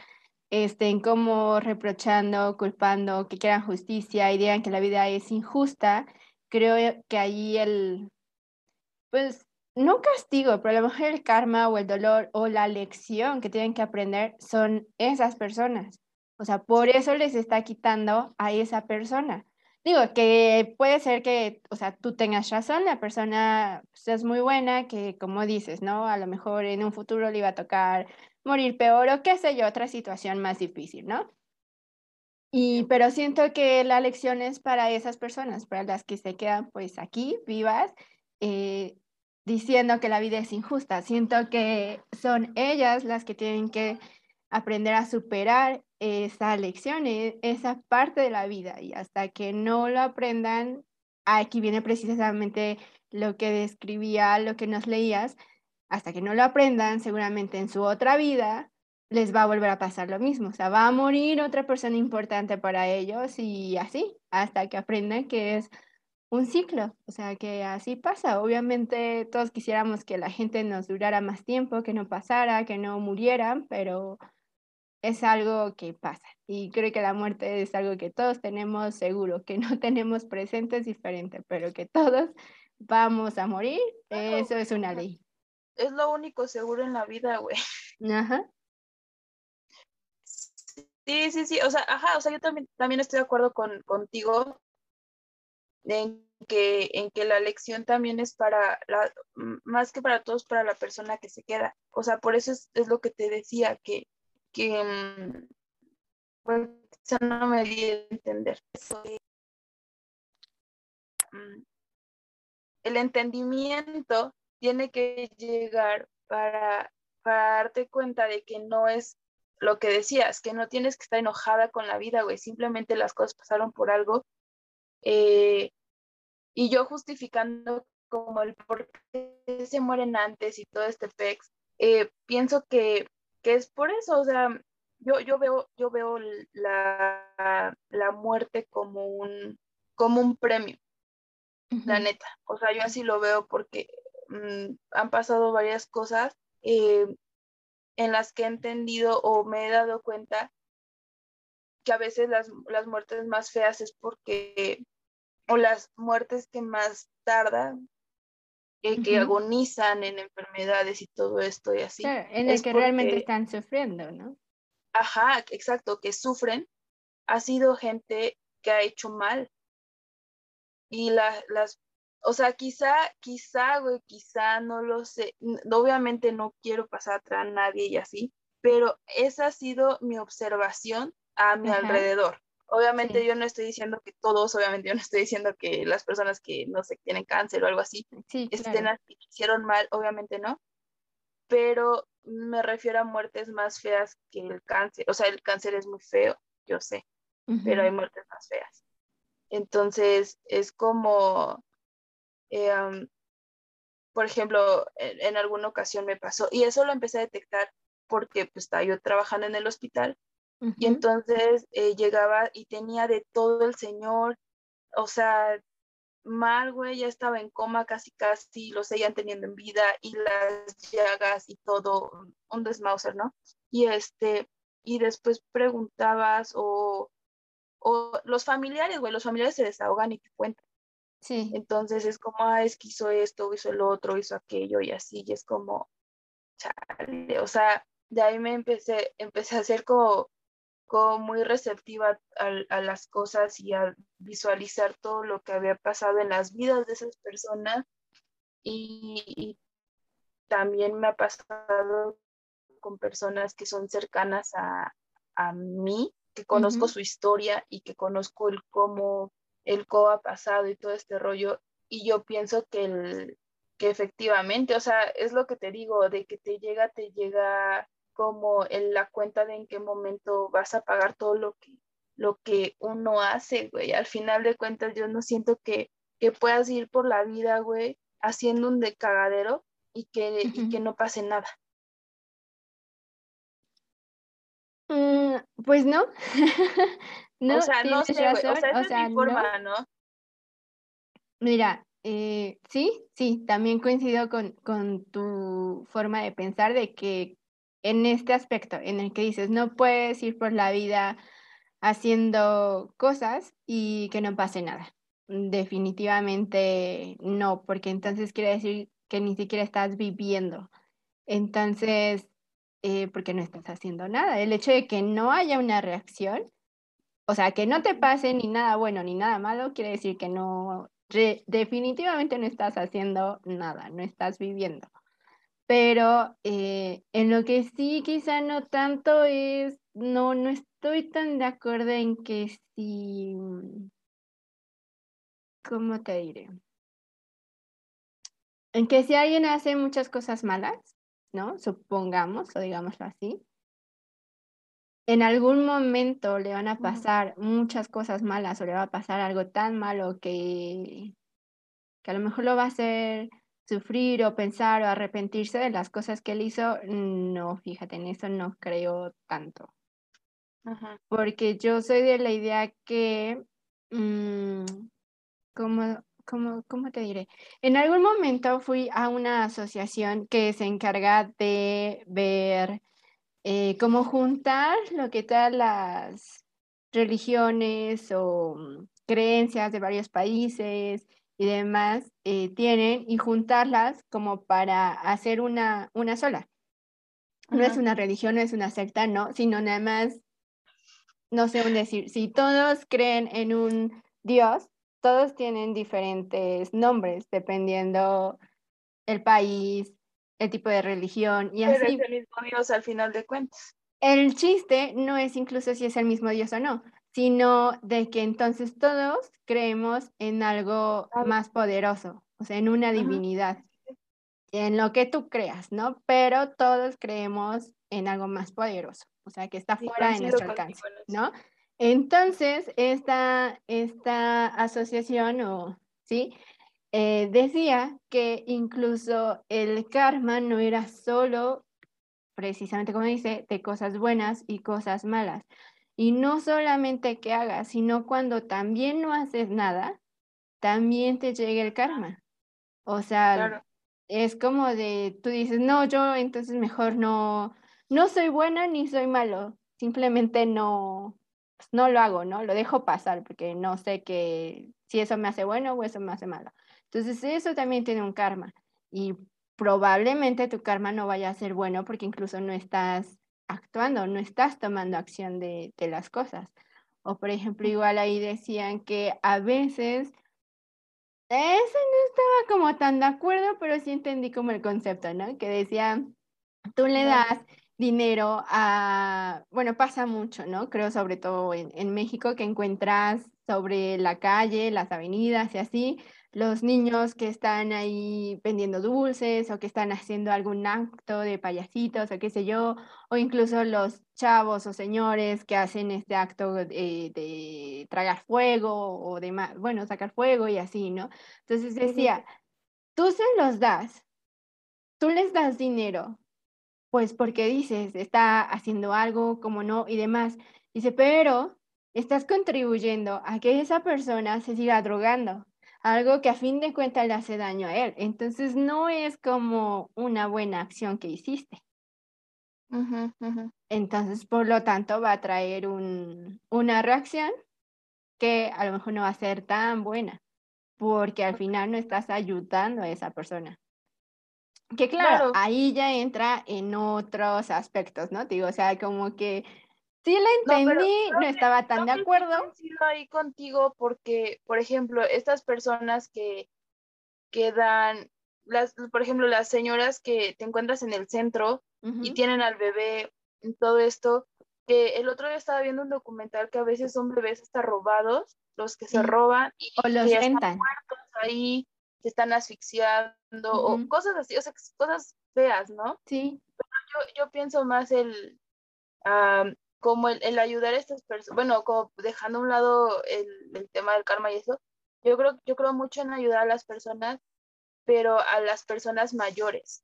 estén como reprochando, culpando, que quieran justicia y digan que la vida es injusta, creo que ahí el, pues, no castigo, pero a lo mejor el karma o el dolor o la lección que tienen que aprender son esas personas. O sea, por eso les está quitando a esa persona. Digo, que puede ser que, o sea, tú tengas razón, la persona pues, es muy buena, que como dices, ¿no? A lo mejor en un futuro le iba a tocar morir peor o qué sé yo, otra situación más difícil, ¿no? Y, pero siento que la lección es para esas personas, para las que se quedan pues aquí vivas, eh, diciendo que la vida es injusta. Siento que son ellas las que tienen que aprender a superar esa lección, e, esa parte de la vida. Y hasta que no lo aprendan, aquí viene precisamente lo que describía, lo que nos leías, hasta que no lo aprendan, seguramente en su otra vida les va a volver a pasar lo mismo. O sea, va a morir otra persona importante para ellos y así, hasta que aprendan que es un ciclo. O sea, que así pasa. Obviamente todos quisiéramos que la gente nos durara más tiempo, que no pasara, que no murieran, pero es algo que pasa. Y creo que la muerte es algo que todos tenemos seguro, que no <laughs> tenemos presente es diferente, pero que todos vamos a morir, eso es una ley. Es lo único seguro en la vida, güey. Ajá. Sí, sí, sí, o sea, ajá, o sea, yo también, también estoy de acuerdo con, contigo en que, en que la lección también es para, la, más que para todos, para la persona que se queda. O sea, por eso es, lo que te decía, que, que mm, pues, no me di a entender. Mm, el entendimiento tiene que llegar para, para darte cuenta de que no es lo que decías, que no tienes que estar enojada con la vida, güey, simplemente las cosas pasaron por algo. Eh, y yo justificando como el por qué se mueren antes y todo este pex, eh, pienso que, que, es por eso, o sea, yo, yo veo, yo veo la, la muerte como un, como un premio, la neta. O sea, yo así lo veo porque mm, han pasado varias cosas eh, en las que he entendido o me he dado cuenta que a veces las, las muertes más feas es porque, o las muertes que más tardan, eh, que agonizan en enfermedades y todo esto y así. en el que realmente están sufriendo, ¿no? Ajá, exacto, que sufren, ha sido gente que ha hecho mal. Y las o sea, quizá, quizá, güey, quizá, no lo sé. Obviamente no quiero pasar atrás a nadie y así, pero esa ha sido mi observación a mi alrededor. Obviamente yo no estoy diciendo que todos, obviamente yo no estoy diciendo que las personas que, no sé, tienen cáncer o algo así, estén hicieron mal, obviamente no, pero me refiero a muertes más feas que el cáncer. O sea, el cáncer es muy feo, yo sé, pero hay muertes más feas. Entonces, es como, Em, por ejemplo, en, alguna ocasión me pasó, y eso lo empecé a detectar porque pues estaba yo trabajando en el hospital, y entonces eh, llegaba y tenía de todo el señor, o sea, mal, güey, ya estaba en coma casi casi, lo seguían teniendo en vida, y las llagas y todo, un desmauser, ¿no? Y este, y después preguntabas o, o los familiares, güey, los familiares se desahogan y te cuentan. Sí. Entonces es como, ah, es que hizo esto, hizo el otro, hizo aquello y así, y es como, chale, o sea, de ahí me empecé, empecé a ser como, como muy receptiva a, las cosas y a visualizar todo lo que había pasado en las vidas de esas personas y, también me ha pasado con personas que son cercanas a, a mí, que conozco su historia y que conozco el cómo el ha pasado y todo este rollo. Y yo pienso que, el, que efectivamente, o sea, es lo que te digo, de que te llega, te llega como en la cuenta de en qué momento vas a pagar todo lo que, lo que uno hace, güey. Al final de cuentas, yo no siento que, que puedas ir por la vida, güey, haciendo un decagadero y que, y que no pase nada. Mm, pues no. <laughs> no, o sea, no sé, o sea, esa es mi forma, ¿no? Mira, eh, sí, sí, también coincido con, con tu forma de pensar de que en este aspecto, en el que dices, no puedes ir por la vida haciendo cosas y que no pase nada. Definitivamente no, porque entonces quiere decir que ni siquiera estás viviendo. Entonces, eh, porque no estás haciendo nada. El hecho de que no haya una reacción, o sea, que no te pase ni nada bueno ni nada malo, quiere decir que no, definitivamente no estás haciendo nada, no estás viviendo. Pero eh, en lo que sí quizá no tanto es, no, no estoy tan de acuerdo en que si, ¿cómo te diré? en que si alguien hace muchas cosas malas, ¿no? Supongamos, o digámoslo así, en algún momento le van a pasar muchas cosas malas o le va a pasar algo tan malo que, que a lo mejor lo va a hacer sufrir o pensar o arrepentirse de las cosas que él hizo, no, fíjate, en eso no creo tanto. Porque yo soy de la idea que, mm, ¿cómo, cómo, te diré? En algún momento fui a una asociación que se encarga de ver eh, cómo juntar lo que todas las religiones o mm, creencias de varios países y demás eh, tienen y juntarlas como para hacer una, una sola. No es una religión, no es una secta, no, sino nada más, no sé un decir, si todos creen en un Dios, todos tienen diferentes nombres dependiendo el país, el tipo de religión y Pero así. es el mismo Dios al final de cuentas. El chiste no es incluso si es el mismo Dios o no, sino de que entonces todos creemos en algo más poderoso, o sea, en una divinidad, en lo que tú creas, ¿no? Pero todos creemos en algo más poderoso, o sea, que está fuera de nuestro alcance, ¿no? Entonces, esta, esta asociación, o, ¿sí? Eh, decía que incluso el karma no era solo, precisamente como dice, de cosas buenas y cosas malas. Y no solamente que hagas, sino cuando también no haces nada, también te llega el karma. O sea, es como de, tú dices, no, yo entonces mejor no, no soy buena ni soy malo, simplemente no, pues, no lo hago, ¿no? Lo dejo pasar porque no sé que si eso me hace bueno o eso me hace malo. Entonces eso también tiene un karma y probablemente tu karma no vaya a ser bueno porque incluso no estás actuando, no estás tomando acción de, de las cosas. O por ejemplo, igual ahí decían que a veces, eso no estaba como tan de acuerdo, pero sí entendí como el concepto, ¿no? Que decía, tú le das dinero a, bueno, pasa mucho, ¿no? Creo sobre todo en, en, México que encuentras sobre la calle, las avenidas y así, los niños que están ahí vendiendo dulces o que están haciendo algún acto de payasitos o qué sé yo, o incluso los chavos o señores que hacen este acto de, de tragar fuego o de, bueno, sacar fuego y así, ¿no? Entonces decía, tú se los das, tú les das dinero, pues porque dices, está haciendo algo, como no, y demás. Dice, pero estás contribuyendo a que esa persona se siga drogando, algo que a fin de cuentas le hace daño a él. Entonces no es como una buena acción que hiciste. Entonces, por lo tanto, va a traer un, una reacción que a lo mejor no va a ser tan buena, porque al final no estás ayudando a esa persona. Que claro, ahí ya entra en otros aspectos, ¿no? digo, o sea, como que sí la entendí, no, estaba tan de acuerdo. Coincido ahí contigo porque, por ejemplo, estas personas que, que dan, las, por ejemplo, las señoras que te encuentras en el centro y tienen al bebé, todo esto, que el otro día estaba viendo un documental que a veces son bebés hasta robados, los que se roban y o los rentan. muertos ahí se están asfixiando o cosas así, o sea, cosas feas, ¿no? Sí. Pero yo, yo pienso más el, como el, ayudar a estas personas, bueno, como dejando a un lado el, el, tema del karma y eso, yo creo, yo creo mucho en ayudar a las personas, pero a las personas mayores.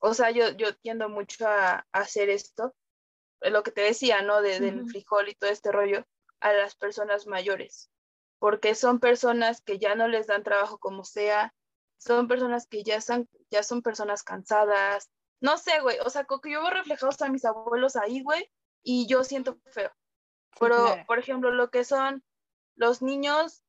O sea, yo, yo tiendo mucho a, hacer esto, lo que te decía, ¿no? De, Del frijol y todo este rollo, a las personas mayores porque son personas que ya no les dan trabajo como sea, son personas que ya son, ya son personas cansadas, no sé, güey, o sea, como que yo veo reflejados a mis abuelos ahí, güey, y yo siento feo. Pero, por ejemplo, lo que son los niños,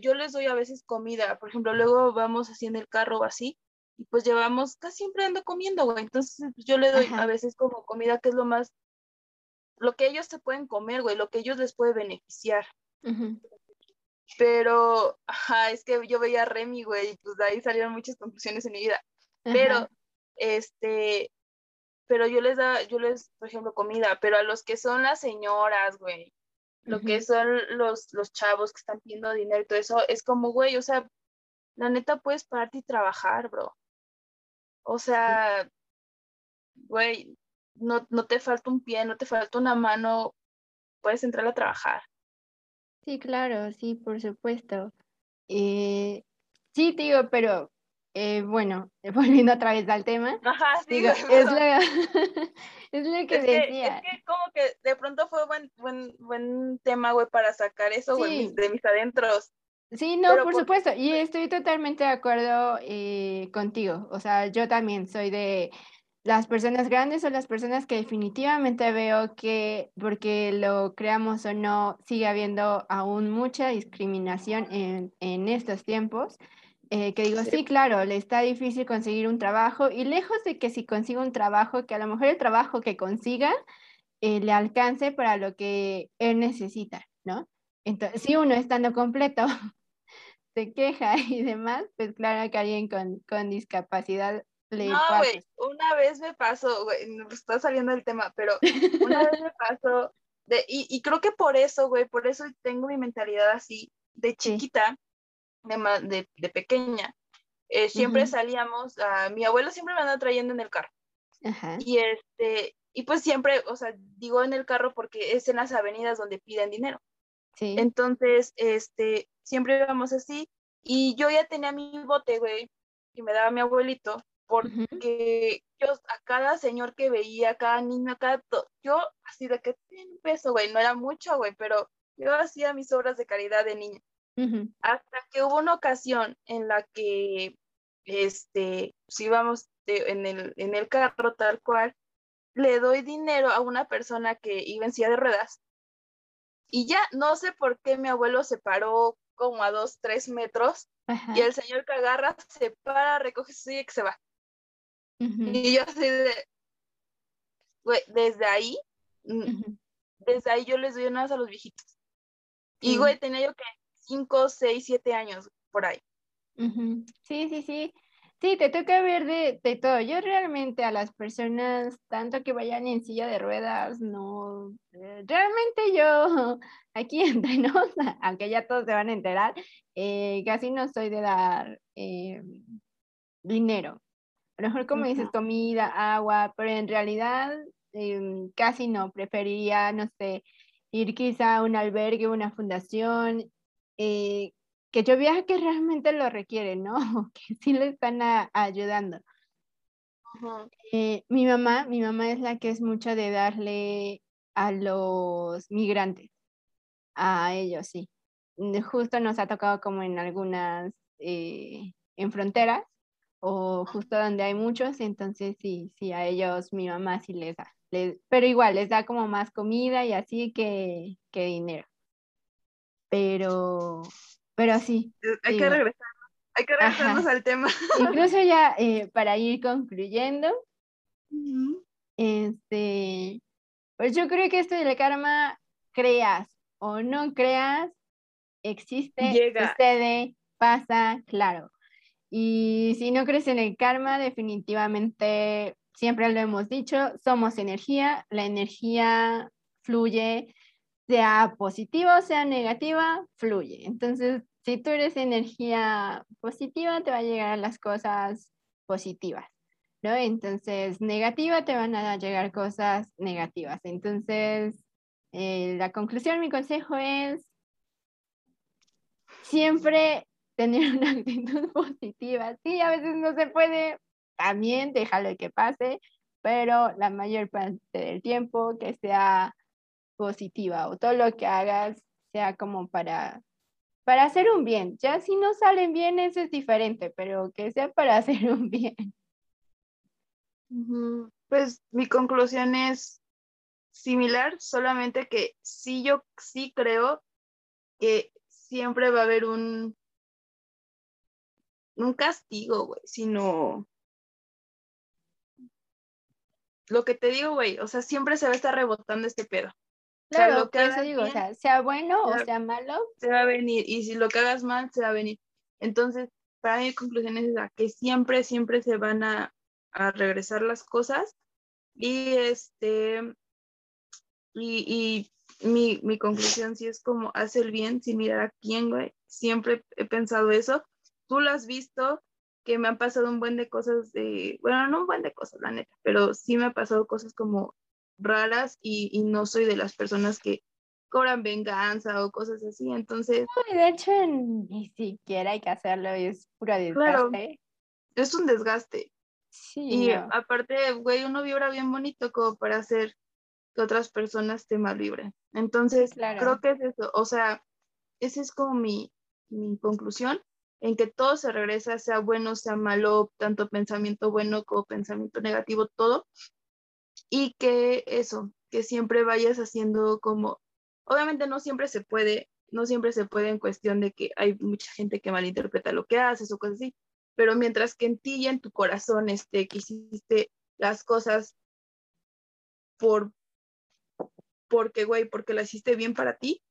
yo les doy a veces comida, por ejemplo, luego vamos así en el carro o así, y pues llevamos, casi siempre ando comiendo, güey, entonces yo le doy a veces como comida que es lo más, lo que ellos se pueden comer, güey, lo que ellos les puede beneficiar. Pero, ajá, es que yo veía a Remy, güey, y pues de ahí salieron muchas conclusiones en mi vida. Pero, este, pero yo les da, yo les, por ejemplo, comida, pero a los que son las señoras, güey, lo que son los, los chavos que están pidiendo dinero y todo eso, es como, güey, o sea, la neta puedes pararte y trabajar, bro. O sea, güey, no, no te falta un pie, no te falta una mano, puedes entrar a trabajar. Sí, claro, sí, por supuesto. Eh, sí, digo, pero eh, bueno, <laughs> volviendo otra vez al tema, Ajá, sí, digo, <laughs> es, lo, <laughs> es lo que Es que, decía. es que como que de pronto fue buen, buen, buen tema, güey, para sacar eso, Sí. de mis adentros. Sí, no, Pero por porque- supuesto, y estoy totalmente de acuerdo eh, contigo. O sea, yo también soy de las personas grandes o las personas que definitivamente veo que, porque lo creamos o no, sigue habiendo aún mucha discriminación en, en estos tiempos. Eh, que digo, Sí. sí, claro, le está difícil conseguir un trabajo y lejos de que si consiga un trabajo, que a lo mejor el trabajo que consiga eh, le alcance para lo que él necesita, ¿no? Entonces, si uno estando completo <laughs> se queja <laughs> y demás, pues claro que alguien con, con discapacidad le No, güey, una vez me pasó, güey, pues, está saliendo el tema, pero una vez me <laughs> pasó, de, y, y creo que por eso, güey, por eso tengo mi mentalidad así, de Sí. De, de, de pequeña. eh, siempre salíamos, a, mi abuelo siempre me andaba trayendo en el carro. Ajá. Y este, y pues siempre, o sea, digo en el carro porque es en las avenidas donde piden dinero. Sí. Entonces, este, siempre íbamos así. Y yo ya tenía mi bote, güey, y me daba mi abuelito, porque yo a cada señor que veía, a cada niño, a cada, yo así de que "Ten peso, güey, no era mucho, güey, pero yo hacía mis obras de caridad de niña. Hasta que hubo una ocasión en la que, este, si íbamos de- en el, en el carro tal cual, le doy dinero a una persona que iba en silla de ruedas. Y ya no sé por qué mi abuelo se paró como a dos, tres metros Ajá. y el señor que agarra se para, recoge su silla y que se va. Y yo así de, desde ahí, desde ahí yo les doy unas a los viejitos. Y güey, tenía yo que cinco, seis, siete años por ahí. Sí, sí, sí. Sí, te toca ver de, de todo. Yo realmente a las personas, tanto que vayan en silla de ruedas, no, eh, realmente yo, <laughs> aquí entre nos, <laughs> aunque ya todos se van a enterar, eh, casi no soy de dar eh, dinero. A lo mejor como dices, comida, agua, pero en realidad em, casi no. Preferiría, no sé, ir quizá a un albergue, una fundación, eh, que yo vea que realmente lo requieren, ¿no? <laughs> Que sí le están a- ayudando. Eh, mi mamá, mi mamá es la que es mucho de darle a los migrantes, a ellos, sí. Justo nos ha tocado como en algunas, eh, en fronteras, o justo donde hay muchos, entonces sí, sí, a ellos mi mamá sí les da, les- pero igual les da como más comida y así que, que dinero. Pero, pero sí, Eh, Hay Digo. que regresar, hay que regresarnos al tema. incluso ya <laughs> eh, para ir concluyendo, este, pues yo creo que esto del karma, creas o no creas, existe, Llega. sucede, pasa, claro. Y si no crees en el karma, definitivamente, siempre lo hemos dicho, somos energía, la energía fluye, sea positiva o sea negativa, fluye. Entonces, si tú eres energía positiva, te va a llegar a las cosas positivas, ¿no? Entonces, negativa, te van a llegar cosas negativas. Entonces, eh, la conclusión, mi consejo es siempre tener una actitud <laughs> positiva. Sí, a veces no se puede, también déjalo que pase, pero la mayor parte del tiempo que sea positiva o todo lo que hagas sea como para para hacer un bien. Ya si no salen bien, eso es diferente, pero que sea para <laughs> hacer un bien. Pues mi conclusión es similar, solamente que sí yo sí creo que siempre va a haber un un castigo, güey, sino lo que te digo, güey, o sea, siempre se va a estar rebotando este pedo. O sea, Claro, lo que por eso digo, o bien, sea, sea bueno o sea- malo, se va a venir y si lo que hagas mal se va a venir. Entonces, para mi conclusión es esa, que siempre, siempre se van a, a regresar las cosas y este, y, y mi, mi conclusión sí es como, haz el bien sin mirar a quién, güey. Siempre he pensado eso tú lo has visto, que me han pasado un buen de cosas de, bueno, no un buen de cosas, la neta, pero sí me ha pasado cosas como raras y, y no soy de las personas que cobran venganza o cosas así, entonces... de hecho, ni siquiera hay que hacerlo, es pura desgaste. es un desgaste. Sí, y aparte, güey, uno vibra bien bonito como para hacer que otras personas te malvibren. Entonces, creo que es eso, o sea, esa es como mi, mi conclusión, en que todo se regresa, sea bueno, sea malo, tanto pensamiento bueno como pensamiento negativo, todo. Y que eso, que siempre vayas haciendo como, obviamente no siempre se puede, no siempre se puede en cuestión de que hay mucha gente que malinterpreta lo que haces o cosas así, pero mientras que en ti y en tu corazón esté que hiciste las cosas por, porque, güey, porque las hiciste bien para ti,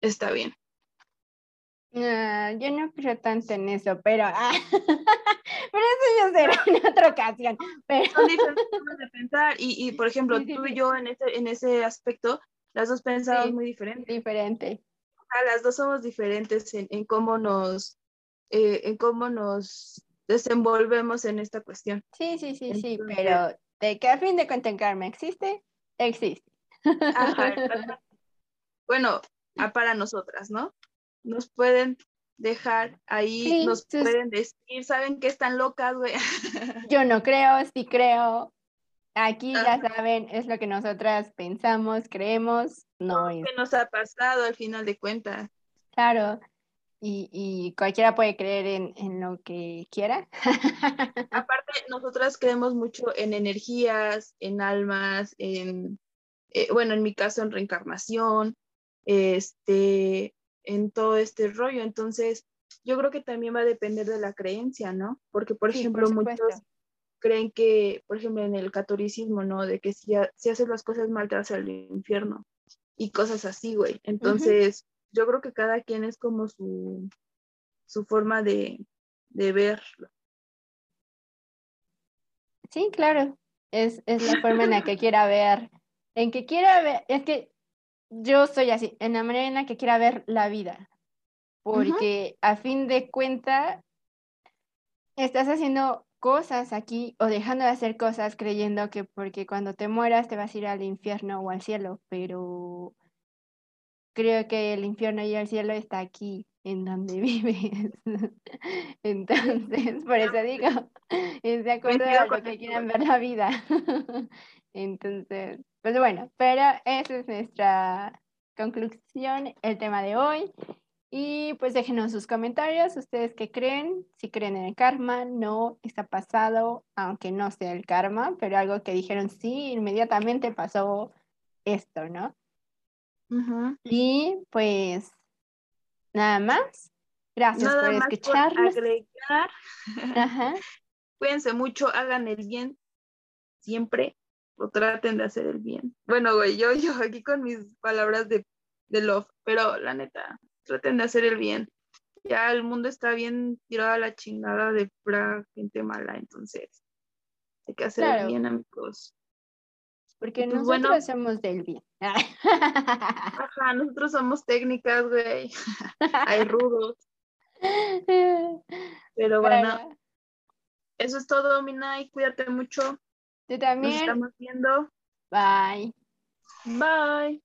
está bien. Ah, yo no creo tanto en eso, pero, ah, <laughs> pero eso ya será <laughs> en otra ocasión. Pero... Son diferentes formas de pensar y, y por ejemplo, tú y yo en ese, en ese aspecto, las dos pensamos muy diferente. Diferente. las dos somos diferentes en, en cómo nos, eh, en cómo nos desenvolvemos en esta cuestión. Sí, sí, sí, sí, pero de que a fin de cuentas karma existe, existe. Ajá, <laughs> bueno, para nosotras, ¿no? Nos pueden dejar ahí, nos pueden decir, ¿saben que están locas, güey? <laughs> Yo no creo, sí creo. Aquí ya saben, es lo que nosotras pensamos, creemos, no es. ¿Qué nos ha pasado al final de cuentas? Claro, y, y cualquiera puede creer en, en lo que quiera. <laughs> Aparte, nosotras creemos mucho en energías, en almas, en, eh, bueno, en mi caso, en reencarnación, este, en todo este rollo. Entonces, yo creo que también va a depender de la creencia, ¿no? Porque, por ejemplo, muchos creen que, por ejemplo, en el catolicismo, ¿no? De que si, si haces las cosas mal te vas al infierno y cosas así, güey. Entonces, yo creo que cada quien es como su, su forma de, de verlo. Sí, claro. Es, es la forma en la que <laughs> quiera ver. En que quiera ver, es que yo soy así, en la manera en la que quiera ver la vida, porque a fin de cuenta estás haciendo cosas aquí o dejando de hacer cosas creyendo que porque cuando te mueras te vas a ir al infierno o al cielo, pero creo que el infierno y el cielo está aquí en donde <laughs> vives. Entonces, por eso digo, <laughs> es de acuerdo a lo que quieran ver la vida. <laughs> Entonces, pues bueno, pero esa es nuestra conclusión, el tema de hoy. Y pues déjenos sus comentarios, ustedes qué creen, si creen en el karma, no, está pasado, aunque no sea el karma, pero algo que dijeron, sí, inmediatamente pasó esto, ¿no? Y pues nada más. Gracias por escucharnos. <laughs> Cuídense mucho, hagan el bien siempre o traten de hacer el bien. Bueno, güey, yo, yo aquí con mis palabras de, de love, pero la neta, traten de hacer el bien. Ya el mundo está bien tirado a la chingada de pura gente mala, entonces hay que hacer el bien, amigos. Porque pues, nosotros bueno, somos del bien. Ajá, nosotros somos técnicas, güey. <laughs> Hay rudos. <laughs> Pero bueno, eso es todo, Minay. Cuídate mucho. Tú también. Nos estamos viendo. Bye. Bye.